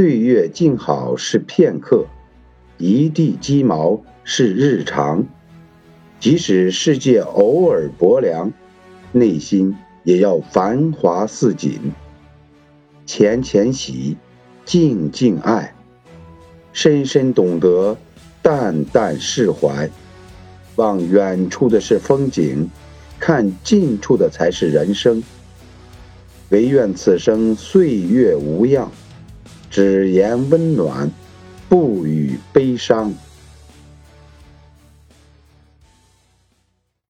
岁月静好是片刻，一地鸡毛是日常。即使世界偶尔薄凉，内心也要繁华似锦。浅浅喜，静静爱，深深懂得，淡淡释怀。望远处的是风景，看近处的才是人生。唯愿此生岁月无恙，只言温暖，不语悲伤。